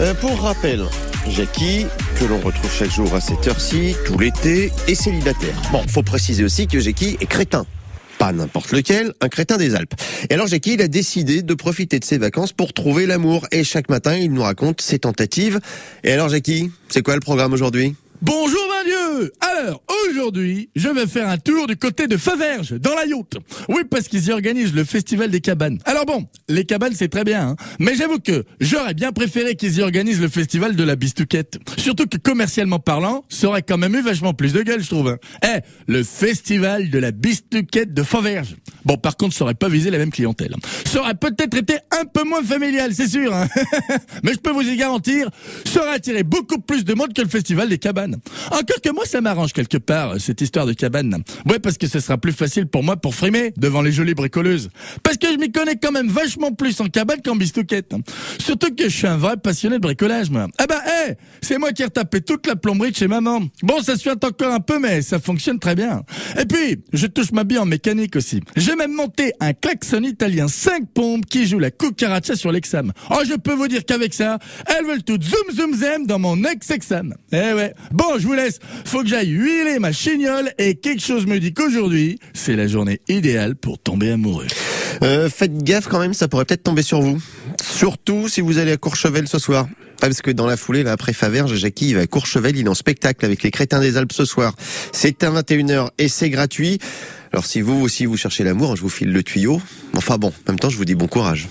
Euh, pour rappel, Jackie, que l'on retrouve chaque jour à cette heure-ci, tout l'été, est célibataire. Bon, faut préciser aussi que Jackie est crétin. Pas n'importe lequel, un crétin des Alpes. Et alors Jackie, il a décidé de profiter de ses vacances pour trouver l'amour. Et chaque matin, il nous raconte ses tentatives. Et alors Jackie, c'est quoi le programme aujourd'hui? Bonjour Alors, aujourd'hui, je vais faire un tour du côté de Faverges, dans la Yacht. Oui, parce qu'ils y organisent le festival des cabanes. Alors bon, les cabanes, c'est très bien, hein. mais j'avoue que j'aurais bien préféré qu'ils y organisent le festival de la bistouquette. Surtout que commercialement parlant, ça aurait quand même eu vachement plus de gueule, je trouve. Hein. Eh, le festival de la bistouquette de Faverges. Bon, par contre, ça aurait pas visé la même clientèle. Ça aurait peut-être été un peu moins familial, c'est sûr. Hein. mais je peux vous y garantir, ça aurait attiré beaucoup plus de monde que le festival des cabanes. Encore que moi, ça m'arrange quelque part, cette histoire de cabane. Ouais, parce que ce sera plus facile pour moi pour frimer devant les jolies bricoleuses. Parce que je m'y connais quand même vachement plus en cabane qu'en bistouquette. Surtout que je suis un vrai passionné de bricolage, moi. Ah bah, hé, c'est moi qui ai retapé toute la plomberie de chez maman. Bon, ça suit encore un peu, mais ça fonctionne très bien. Et puis, je touche ma bille en mécanique aussi. Même monté un klaxon italien 5 pompes qui joue la cucaracha sur l'exam. Oh, je peux vous dire qu'avec ça, elles veulent tout zoom zoom zem dans mon ex-exam. Eh ouais. Bon, je vous laisse. Faut que j'aille huiler ma chignole et quelque chose me dit qu'aujourd'hui, c'est la journée idéale pour tomber amoureux. Euh, faites gaffe quand même, ça pourrait peut-être tomber sur vous. Surtout si vous allez à Courchevel ce soir. parce que dans la foulée, là, après Faverges, Jackie, va à Courchevel, il est en spectacle avec les Crétins des Alpes ce soir. C'est à 21h et c'est gratuit. Alors si vous aussi vous cherchez l'amour, je vous file le tuyau. Enfin bon, en même temps, je vous dis bon courage.